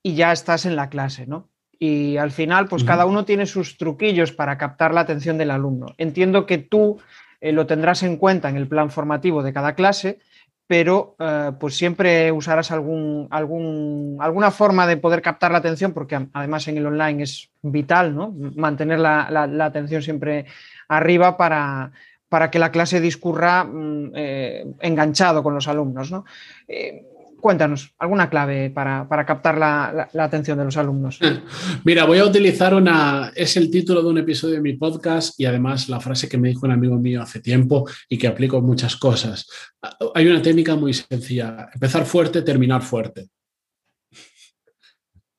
y ya estás en la clase, ¿no? Y al final, pues cada uno tiene sus truquillos para captar la atención del alumno. Entiendo que tú eh, lo tendrás en cuenta en el plan formativo de cada clase, pero eh, pues siempre usarás algún, alguna forma de poder captar la atención, porque además en el online es vital, ¿no? Mantener la, atención siempre arriba para, para, que la clase discurra mm, eh, enganchado con los alumnos, ¿no? Eh, cuéntanos, ¿alguna clave para, captar la, atención de los alumnos? Mira, voy a utilizar una, es el título de un episodio de mi podcast y además la frase que me dijo un amigo mío hace tiempo y que aplico en muchas cosas. Hay una técnica muy sencilla, empezar fuerte, terminar fuerte.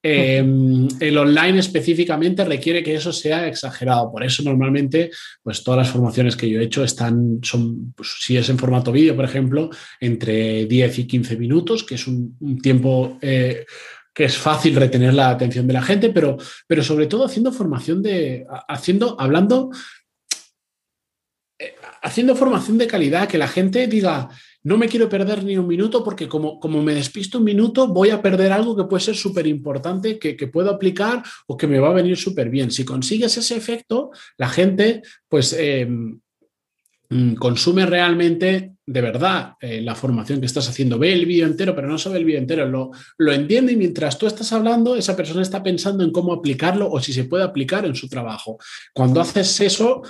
Em, el online específicamente requiere que eso sea exagerado. Por eso normalmente, pues todas las formaciones que yo he hecho están, son, pues, si es en formato vídeo, por ejemplo, entre 10 y 15 minutos, que es un, tiempo eh, que es fácil retener la atención de la gente, pero, pero sobre todo haciendo formación de, haciendo, hablando, eh, haciendo formación de calidad, que la gente diga, no me quiero perder ni un minuto porque como, como me despisto un minuto voy a perder algo que puede ser súper importante, que, puedo aplicar o que me va a venir súper bien. Si consigues ese efecto, la gente pues em, mm, consume realmente de verdad eh, la formación que estás haciendo. Ve el vídeo entero, pero no solo el vídeo entero, lo, lo entiende y mientras tú estás hablando, esa persona está pensando en cómo aplicarlo o si se puede aplicar en su trabajo. Cuando haces eso,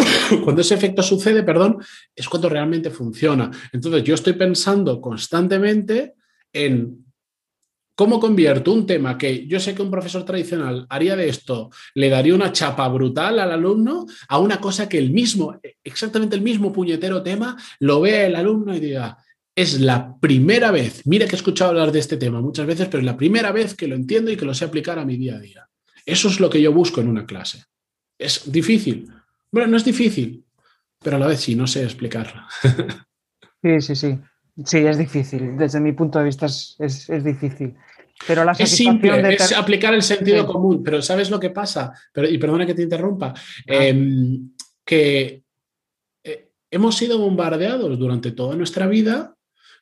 cuando ese efecto sucede, perdón, es cuando realmente funciona. Entonces yo estoy pensando constantemente en cómo convierto un tema que yo sé que un profesor tradicional haría de esto, le daría una chapa brutal al alumno, a una cosa que el mismo, exactamente el mismo puñetero tema, lo vea el alumno y diga, es la primera vez, mira que he escuchado hablar de este tema muchas veces, pero es la primera vez que lo entiendo y que lo sé aplicar a mi día a día. Eso es lo que yo busco en una clase. Es difícil, bueno, no es difícil, pero a la vez sí, no sé explicarlo. sí, sí, sí. Sí, es difícil. Desde mi punto de vista es, difícil. Pero la es simple, es aplicar el sentido común, pero ¿sabes lo que pasa? Pero, y perdona que te interrumpa, ah. em, que eh, hemos sido bombardeados durante toda nuestra vida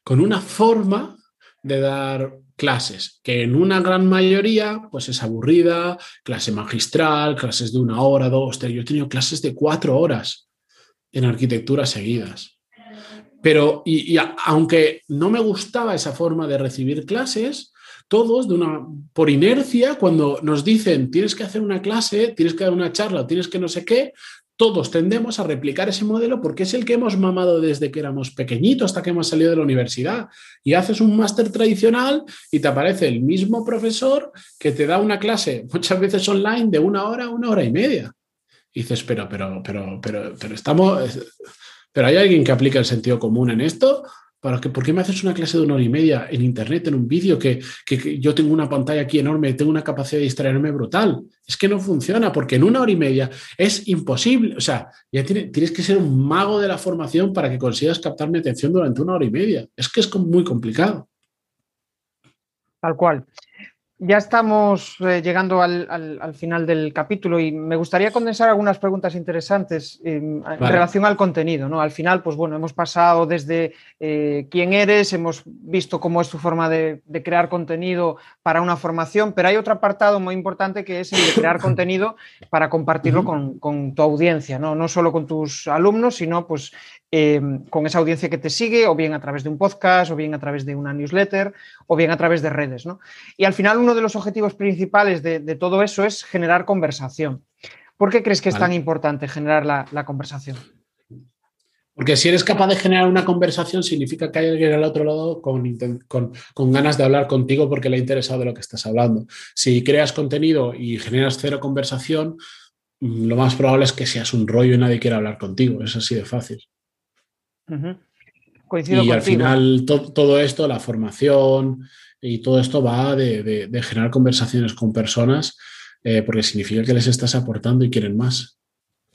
con una forma de dar clases, que en una gran mayoría pues es aburrida, clase magistral, clases de una hora, dos, tres. Yo he tenido clases de cuatro horas en arquitectura seguidas. Pero, y, aunque no me gustaba esa forma de recibir clases, todos de una, por inercia, cuando nos dicen tienes que hacer una clase, tienes que dar una charla, tienes que no sé qué, todos tendemos a replicar ese modelo porque es el que hemos mamado desde que éramos pequeñitos hasta que hemos salido de la universidad. Y haces un máster tradicional y te aparece el mismo profesor que te da una clase, muchas veces online, de una hora a una hora y media. Y dices, pero, pero, pero, pero, pero estamos. Pero hay alguien que aplica el sentido común en esto. ¿Para que, ¿Por qué me haces una clase de una hora y media en internet, en un vídeo, que, yo tengo una pantalla aquí enorme, tengo una capacidad de distraerme brutal? Es que no funciona, porque en una hora y media es imposible. O sea, ya tienes que ser un mago de la formación para que consigas captar mi atención durante una hora y media. Es que es muy complicado. Tal cual. Ya estamos eh, llegando al, final del capítulo y me gustaría condensar algunas preguntas interesantes en relación al contenido. ¿no? Al final, pues bueno, hemos pasado desde eh, quién eres, hemos visto cómo es tu forma de, crear contenido para una formación, pero hay otro apartado muy importante que es el de crear contenido para compartirlo con, con, tu audiencia, ¿no? no solo con tus alumnos, sino pues Em, con esa audiencia que te sigue, o bien a través de un podcast, o bien a través de una newsletter, o bien a través de redes. ¿no? Y al final uno de los objetivos principales de, todo eso es generar conversación. ¿Por qué crees que es tan importante generar la, conversación? Porque si eres capaz de generar una conversación, significa que hay alguien al otro lado con, con, ganas de hablar contigo porque le ha interesado de lo que estás hablando. Si creas contenido y generas cero conversación, lo más probable es que seas un rollo y nadie quiera hablar contigo. Es así de fácil y al final todo esto, la formación y todo esto va de, generar conversaciones con personas eh, porque significa que les estás aportando y quieren más.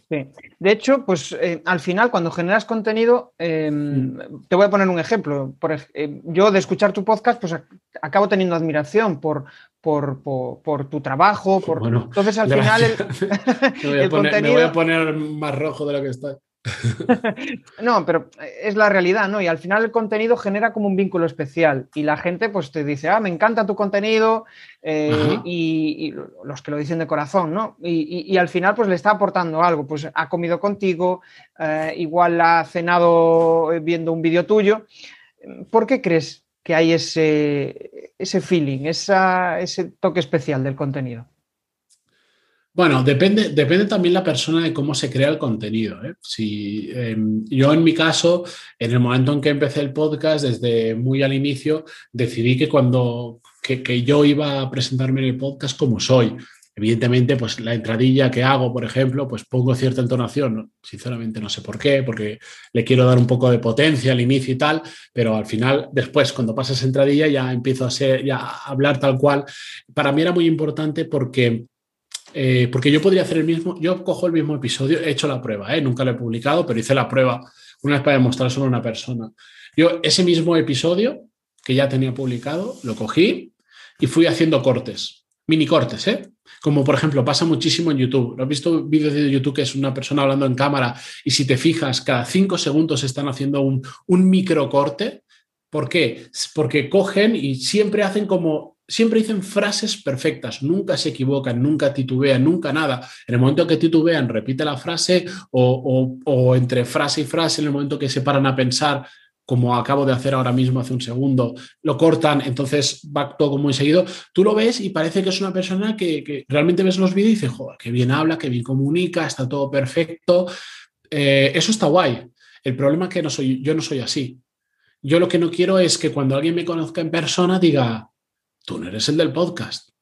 Sí. De hecho, pues eh, al final cuando generas contenido, em, mm. te voy a poner un ejemplo. Por, eh, yo de escuchar tu podcast, pues acabo teniendo admiración por, por, tu trabajo. Por... Entonces al final el, contenido... me voy a poner más rojo de lo que está. no, pero es la realidad, ¿no? Y al final el contenido genera como un vínculo especial y la gente pues te dice, ah, me encanta tu contenido eh, y, los que lo dicen de corazón, ¿no? Y, al final pues le está aportando algo, pues ha comido contigo, eh, igual ha cenado viendo un vídeo tuyo. ¿Por qué crees que hay ese, ese feeling, ese toque especial del contenido? Bueno, depende, depende también la persona de cómo se crea el contenido. ¿eh? Si, em, yo en mi caso, en el momento en que empecé el podcast, desde muy al inicio, decidí que cuando que, yo iba a presentarme en el podcast como soy. Evidentemente, pues la entradilla que hago, por ejemplo, pues pongo cierta entonación. Sinceramente no sé por qué, porque le quiero dar un poco de potencia al inicio y tal, pero al final, después, cuando pasa esa entradilla, ya empiezo a, ser, ya a hablar tal cual. Para mí era muy importante porque eh, porque yo podría hacer el mismo, yo cojo el mismo episodio, he hecho la prueba, ¿eh? nunca lo he publicado, pero hice la prueba una vez para demostrar solo a una persona. Yo ese mismo episodio que ya tenía publicado, lo cogí y fui haciendo cortes, mini cortes, ¿eh? Como por ejemplo pasa muchísimo en YouTube. ¿Lo has visto vídeos de YouTube que es una persona hablando en cámara y si te fijas, cada cinco segundos están haciendo un, un micro corte? ¿Por qué? Porque cogen y siempre hacen como siempre dicen frases perfectas, nunca se equivocan, nunca titubean, nunca nada. En el momento que titubean, repite la frase o, entre frase y frase, en el momento que se paran a pensar, como acabo de hacer ahora mismo hace un segundo, lo cortan, entonces va todo muy seguido. Tú lo ves y parece que es una persona que, realmente ves los vídeos y dices, joder, qué bien habla, qué bien comunica, está todo perfecto. Eh, eso está guay. El problema es que no soy, yo no soy así. Yo lo que no quiero es que cuando alguien me conozca en persona diga, tú no eres el del podcast.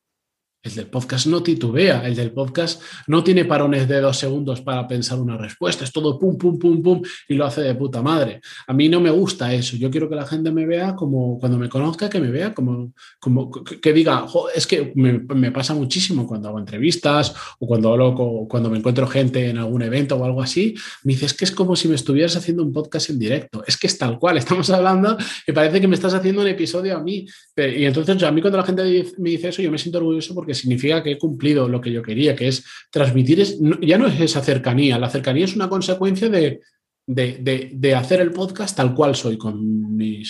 El del podcast no titubea, el del podcast no tiene parones de dos segundos para pensar una respuesta, es todo pum, pum, pum, pum y lo hace de puta madre. A mí no me gusta eso, yo quiero que la gente me vea como cuando me conozca, que me vea como, como que diga, es que me, pasa muchísimo cuando hago entrevistas o cuando hablo, cuando me encuentro gente en algún evento o algo así, me dices que es como si me estuvieras haciendo un podcast en directo, es que es tal cual, estamos hablando y parece que me estás haciendo un episodio a mí. Y entonces a mí cuando la gente me dice eso, yo me siento orgulloso porque significa que he cumplido lo que yo quería, que es transmitir, ya no es esa cercanía, la cercanía es una consecuencia de, de, hacer el podcast tal cual soy, con mi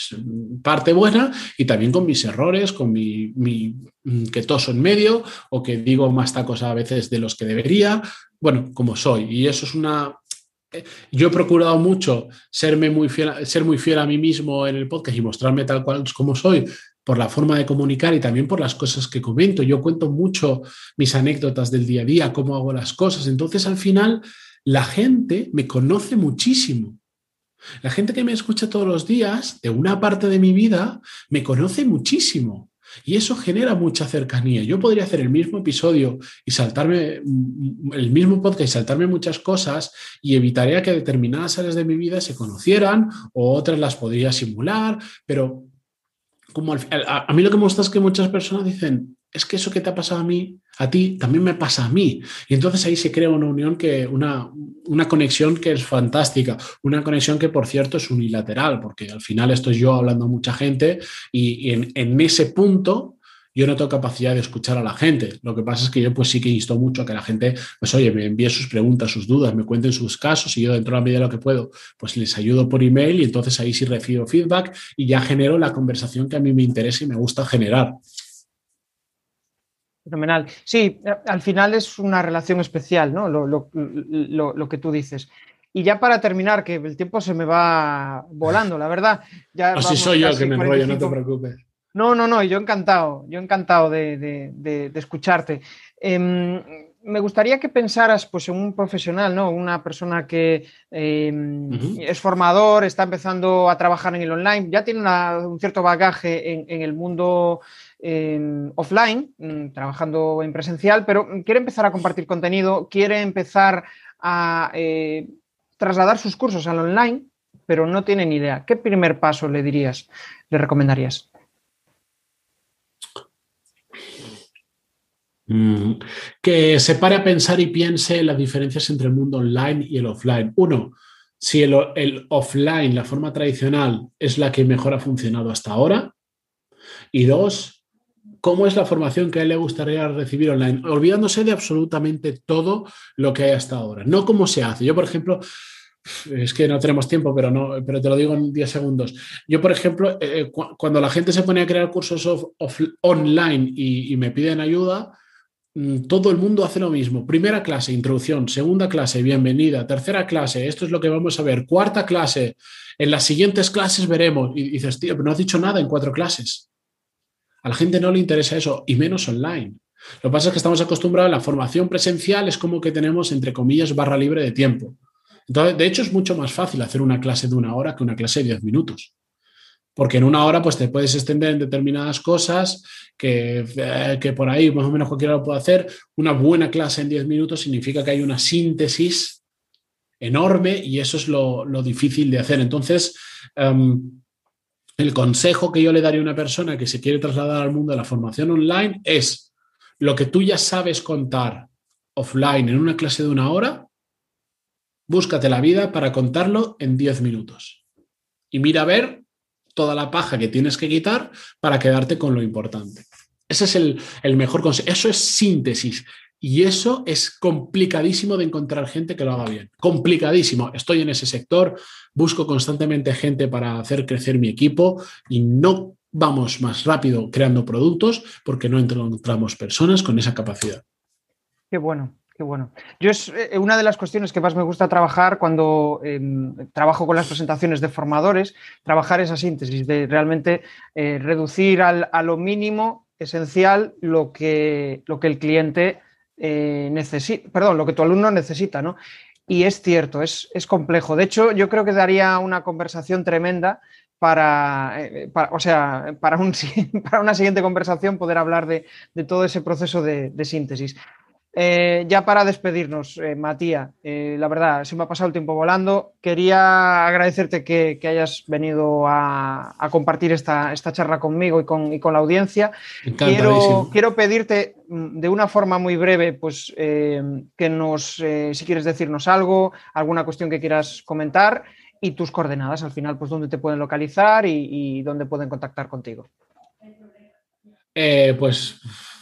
parte buena y también con mis errores, con mi, mi, mm, que toso en medio o que digo más tacos a veces de los que debería, bueno, como soy. Y eso es una... Eh, yo he procurado mucho serme muy fiel, ser muy fiel a mí mismo en el podcast y mostrarme tal cual como soy, por la forma de comunicar y también por las cosas que comento. Yo cuento mucho mis anécdotas del día a día, cómo hago las cosas. Entonces, al final, la gente me conoce muchísimo. La gente que me escucha todos los días, de una parte de mi vida, me conoce muchísimo. Y eso genera mucha cercanía. Yo podría hacer el mismo episodio y saltarme mm, el mismo podcast y saltarme muchas cosas y evitaría que determinadas áreas de mi vida se conocieran o otras las podría simular, pero como a, mí lo que me gusta es que muchas personas dicen, es que eso que te ha pasado a mí, a ti, también me pasa a mí. Y entonces ahí se crea una unión que, una, una conexión que es fantástica, una conexión que por cierto es unilateral, porque al final estoy yo hablando a mucha gente y, en, en, ese punto yo no tengo capacidad de escuchar a la gente. Lo que pasa es que yo pues sí que insto mucho a que la gente, pues oye, me envíe sus preguntas, sus dudas, me cuenten sus casos y yo dentro de la medida de lo que puedo, pues les ayudo por email y entonces ahí sí recibo feedback y ya genero la conversación que a mí me interesa y me gusta generar. Fenomenal. Sí, al final es una relación especial, ¿no? Lo, que tú dices. Y ya para terminar, que el tiempo se me va volando, la verdad. Ya Así soy yo que me enrollo, no te preocupes. No, no, no, yo encantado, yo encantado de, escucharte. Em, me gustaría que pensaras pues, en un profesional, ¿no? Una persona que em, es formador, está empezando a trabajar en el online, ya tiene un cierto bagaje en el mundo offline, mm, trabajando en presencial, pero quiere empezar a compartir contenido, quiere empezar a eh, trasladar sus cursos al online, pero no tiene ni idea. ¿Qué primer paso le dirías, le recomendarías? Mm, que se pare a pensar y piense las diferencias entre el mundo online y el offline. Uno, si el offline, la forma tradicional, es la que mejor ha funcionado hasta ahora. Y dos, cómo es la formación que a él le gustaría recibir online, olvidándose de absolutamente todo lo que hay hasta ahora, no cómo se hace. Yo, por ejemplo, es que no tenemos tiempo, pero, no, pero te lo digo en 10 segundos. Yo, por ejemplo, eh, eh, cuando la gente se pone a crear cursos online y, me piden ayuda, todo el mundo hace lo mismo. Primera clase, introducción. Segunda clase, bienvenida. Tercera clase, esto es lo que vamos a ver. Cuarta clase, en las siguientes clases veremos. Y dices, tío, pero no has dicho nada en cuatro clases. A la gente no le interesa eso, y menos online. Lo que pasa es que estamos acostumbrados a la formación presencial, es como que tenemos, entre comillas, barra libre de tiempo. Entonces, de hecho, es mucho más fácil hacer una clase de una hora que una clase de diez minutos. Porque en una hora pues, te puedes extender en determinadas cosas que, eh, que por ahí más o menos cualquiera lo puede hacer. Una buena clase en diez minutos significa que hay una síntesis enorme y eso es lo, difícil de hacer. Entonces, em, el consejo que yo le daría a una persona que se quiere trasladar al mundo de la formación online es lo que tú ya sabes contar offline en una clase de una hora, búscate la vida para contarlo en 10 minutos. Y mira a ver toda la paja que tienes que quitar para quedarte con lo importante. Ese es el, el mejor consejo. Eso es síntesis. Y eso es complicadísimo de encontrar gente que lo haga bien. Complicadísimo. Estoy en ese sector, busco constantemente gente para hacer crecer mi equipo y no vamos más rápido creando productos porque no encontramos personas con esa capacidad. Qué bueno, qué bueno. Yo es eh, una de las cuestiones que más me gusta trabajar cuando em, trabajo con las presentaciones de formadores, trabajar esa síntesis de realmente eh, reducir a lo mínimo esencial lo que, lo que el cliente eh, necesita, perdón, lo que tu alumno necesita, ¿no? Y es cierto, es, complejo. De hecho, yo creo que daría una conversación tremenda para, eh, o sea, para, un, para, una siguiente conversación poder hablar de, todo ese proceso de síntesis. Eh, ya para despedirnos, eh, Matías, eh, la verdad, se me ha pasado el tiempo volando. Quería agradecerte que, hayas venido a, compartir esta, esta, charla conmigo y con, y con la audiencia. Quiero, quiero, pedirte mm, de una forma muy breve, pues que nos, si quieres decirnos algo, alguna cuestión que quieras comentar y tus coordenadas al final, pues dónde te pueden localizar y, y dónde pueden contactar contigo. pues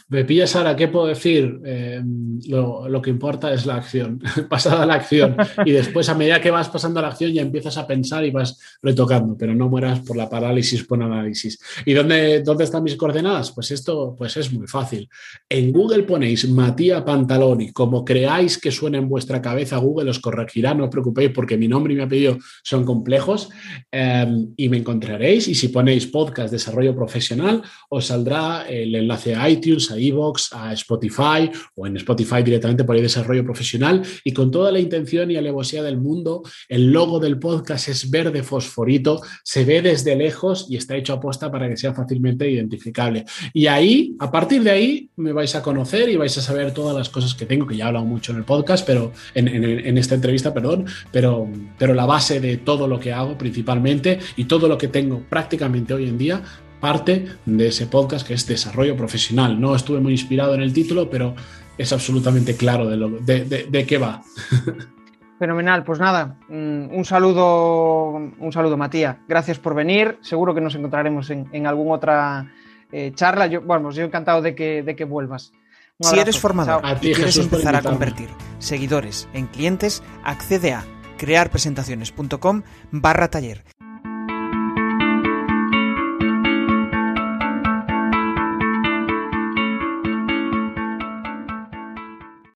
me pillas ahora, ¿qué puedo decir? Eh, lo, que importa es la acción, pasada la acción. Y después, a medida que vas pasando la acción, ya empiezas a pensar y vas retocando, pero no mueras por la parálisis por análisis. ¿Y dónde, dónde están mis coordenadas? Pues esto pues es muy fácil. En Google ponéis Matías Pantaloni. Como creáis que suena en vuestra cabeza, Google os corregirá, no os preocupéis porque mi nombre y mi apellido son complejos em, y me encontraréis. Y si ponéis podcast desarrollo profesional, os saldrá el enlace a iTunes, Evox, a Spotify o en Spotify directamente por ahí desarrollo profesional y con toda la intención y alevosía del mundo, el logo del podcast es verde fosforito, se ve desde lejos y está hecho a posta para que sea fácilmente identificable. Y ahí, a partir de ahí, me vais a conocer y vais a saber todas las cosas que tengo, que ya he hablado mucho en el podcast, pero en, en esta entrevista, perdón, pero, pero la base de todo lo que hago principalmente y todo lo que tengo prácticamente hoy en día parte de ese podcast que es desarrollo profesional. No estuve muy inspirado en el título, pero es absolutamente claro de, lo, de, qué va. Fenomenal, pues nada, mm, un saludo, un saludo Matías, gracias por venir, seguro que nos encontraremos en, en alguna otra eh, charla, yo, bueno, yo encantado de que, de que vuelvas. si eres formador y quieres empezar a convertir seguidores en clientes, accede a crearpresentaciones.com barra taller